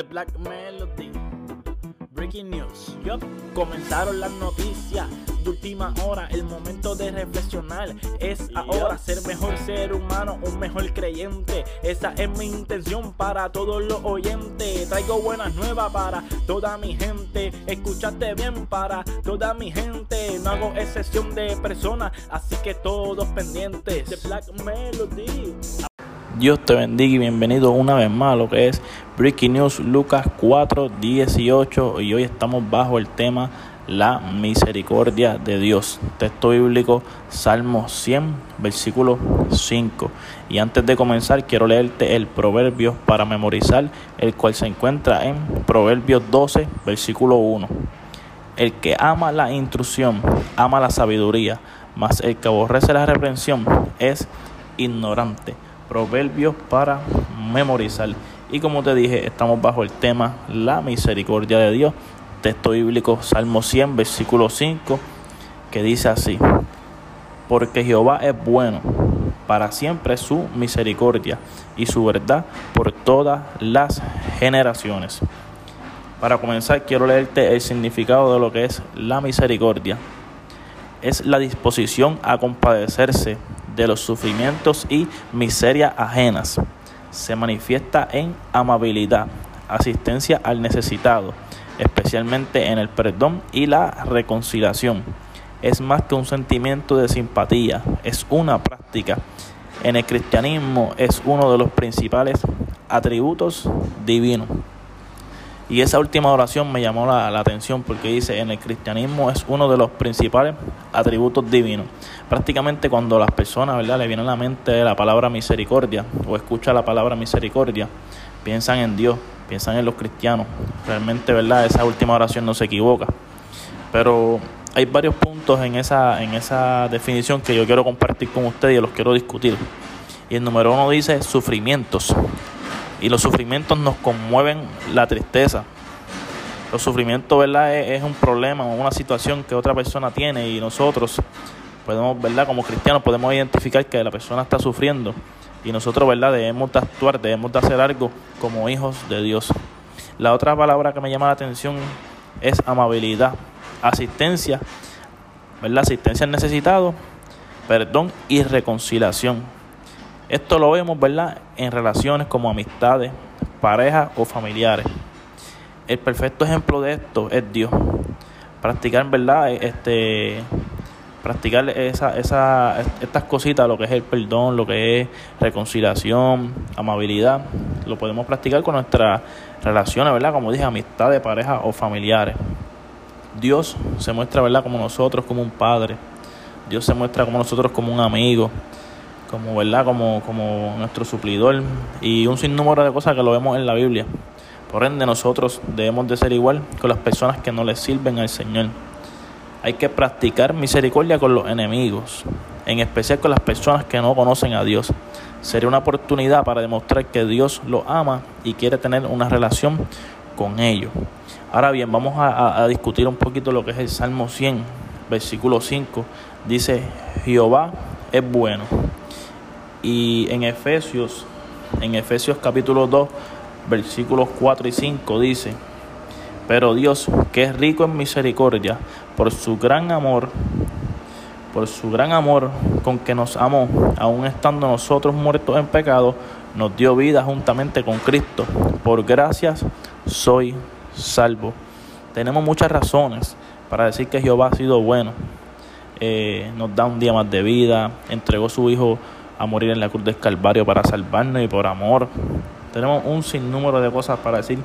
The Black Melody. Breaking news. Yup, comenzaron las noticias de última hora. El momento de reflexionar es ahora ser mejor ser humano, un mejor creyente. Esa es mi intención para todos los oyentes. Traigo buenas nuevas para toda mi gente. Escuchaste bien para toda mi gente. No hago excepción de personas, así que todos pendientes. The Black Melody. Dios te bendiga y bienvenido una vez más a lo que es Breaking News Lucas 4, 18 y hoy estamos bajo el tema la misericordia de Dios. Texto bíblico Salmo 100, versículo 5. Y antes de comenzar quiero leerte el proverbio para memorizar, el cual se encuentra en Proverbios 12, versículo 1. El que ama la instrucción, ama la sabiduría, mas el que aborrece la reprensión es ignorante proverbios para memorizar. Y como te dije, estamos bajo el tema la misericordia de Dios. Texto bíblico Salmo 100, versículo 5, que dice así, porque Jehová es bueno, para siempre su misericordia y su verdad por todas las generaciones. Para comenzar, quiero leerte el significado de lo que es la misericordia. Es la disposición a compadecerse de los sufrimientos y miserias ajenas. Se manifiesta en amabilidad, asistencia al necesitado, especialmente en el perdón y la reconciliación. Es más que un sentimiento de simpatía, es una práctica. En el cristianismo es uno de los principales atributos divinos. Y esa última oración me llamó la, atención porque dice, en el cristianismo es uno de los principales atributos divinos. Prácticamente cuando las personas ¿verdad? le viene a la mente la palabra misericordia o escucha la palabra misericordia, piensan en Dios, piensan en los cristianos. Realmente ¿verdad? esa última oración no se equivoca. Pero hay varios puntos en esa, en esa definición que yo quiero compartir con ustedes y los quiero discutir. Y el número uno dice sufrimientos y los sufrimientos nos conmueven la tristeza. Los sufrimientos, ¿verdad? Es, un problema o una situación que otra persona tiene y nosotros podemos, ¿verdad? Como cristianos podemos identificar que la persona está sufriendo y nosotros, ¿verdad? Debemos de actuar, debemos de hacer algo como hijos de Dios. La otra palabra que me llama la atención es amabilidad, asistencia, ¿verdad? Asistencia al necesitado, perdón y reconciliación. Esto lo vemos, ¿verdad? En relaciones como amistades, parejas o familiares. El perfecto ejemplo de esto es Dios. Practicar, ¿verdad? Este, practicar esa, esa, estas cositas, lo que es el perdón, lo que es reconciliación, amabilidad, lo podemos practicar con nuestras relaciones, ¿verdad? Como dije, amistades, parejas o familiares. Dios se muestra, ¿verdad? Como nosotros, como un padre. Dios se muestra como nosotros, como un amigo como verdad como, como nuestro suplidor y un sinnúmero de cosas que lo vemos en la Biblia. Por ende nosotros debemos de ser igual con las personas que no le sirven al Señor. Hay que practicar misericordia con los enemigos, en especial con las personas que no conocen a Dios. Sería una oportunidad para demostrar que Dios los ama y quiere tener una relación con ellos. Ahora bien, vamos a, a discutir un poquito lo que es el Salmo 100, versículo 5. Dice, Jehová es bueno y en Efesios, en Efesios capítulo 2, versículos 4 y 5 dice, pero Dios, que es rico en misericordia, por su gran amor, por su gran amor con que nos amó, aun estando nosotros muertos en pecado, nos dio vida juntamente con Cristo. Por gracias soy salvo. Tenemos muchas razones para decir que Jehová ha sido bueno. Eh, nos da un día más de vida, entregó su Hijo a morir en la cruz del Calvario para salvarnos y por amor. Tenemos un sinnúmero de cosas para decir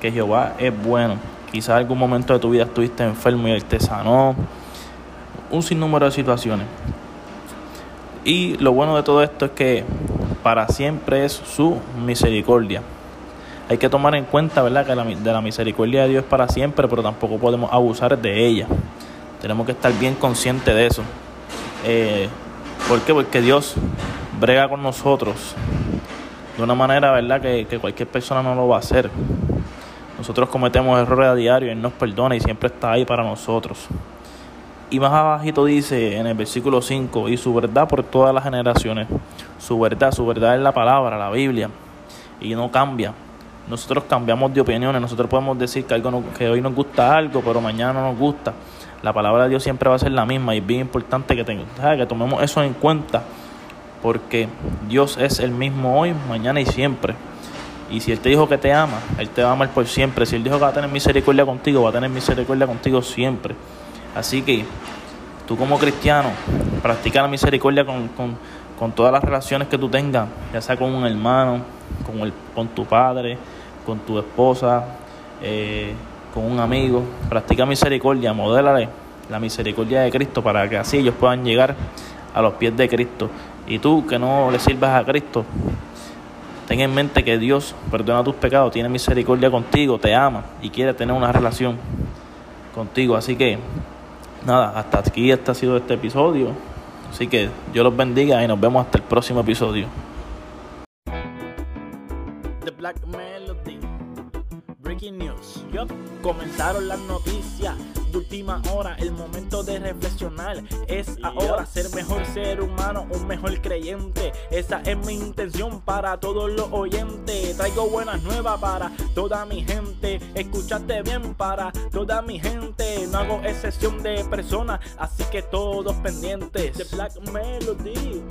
que Jehová es bueno. Quizás algún momento de tu vida estuviste enfermo y Él te sanó. Un sinnúmero de situaciones. Y lo bueno de todo esto es que para siempre es su misericordia. Hay que tomar en cuenta, ¿verdad?, que la, de la misericordia de Dios es para siempre, pero tampoco podemos abusar de ella. Tenemos que estar bien conscientes de eso. Eh, ¿Por qué? Porque Dios brega con nosotros de una manera, ¿verdad?, que, cualquier persona no lo va a hacer. Nosotros cometemos errores a diario, Él nos perdona y siempre está ahí para nosotros. Y más abajito dice en el versículo 5, y su verdad por todas las generaciones. Su verdad, su verdad es la palabra, la Biblia, y no cambia. nosotros cambiamos de opiniones, nosotros podemos decir que, algo que hoy nos gusta algo, pero mañana no nos gusta. La palabra de Dios siempre va a ser la misma y es bien importante que, que tomemos eso en cuenta, porque Dios es el mismo hoy, mañana y siempre. Y si Él te dijo que te ama, Él te va a amar por siempre. Si Él dijo que va a tener misericordia contigo, va a tener misericordia contigo siempre. Así que tú como cristiano, practica la misericordia con, con, con todas las relaciones que tú tengas, ya sea con un hermano, con, el, con tu padre, con tu esposa, eh, con un amigo. Practica misericordia, modélale la misericordia de Cristo para que así ellos puedan llegar a los pies de Cristo. Y tú que no le sirvas a Cristo, ten en mente que Dios perdona tus pecados, tiene misericordia contigo, te ama y quiere tener una relación contigo. Así que, nada, hasta aquí este ha sido este episodio. Así que Dios los bendiga y nos vemos hasta el próximo episodio. Black Melody. Breaking news. Comenzaron las noticias última hora. El momento de reflexionar es ahora ser mejor ser humano, un mejor creyente. Esa es mi intención para todos los oyentes. Traigo buenas nuevas para toda mi gente. Escuchaste bien para toda mi gente. No hago excepción de personas, así que todos pendientes de Black Melody.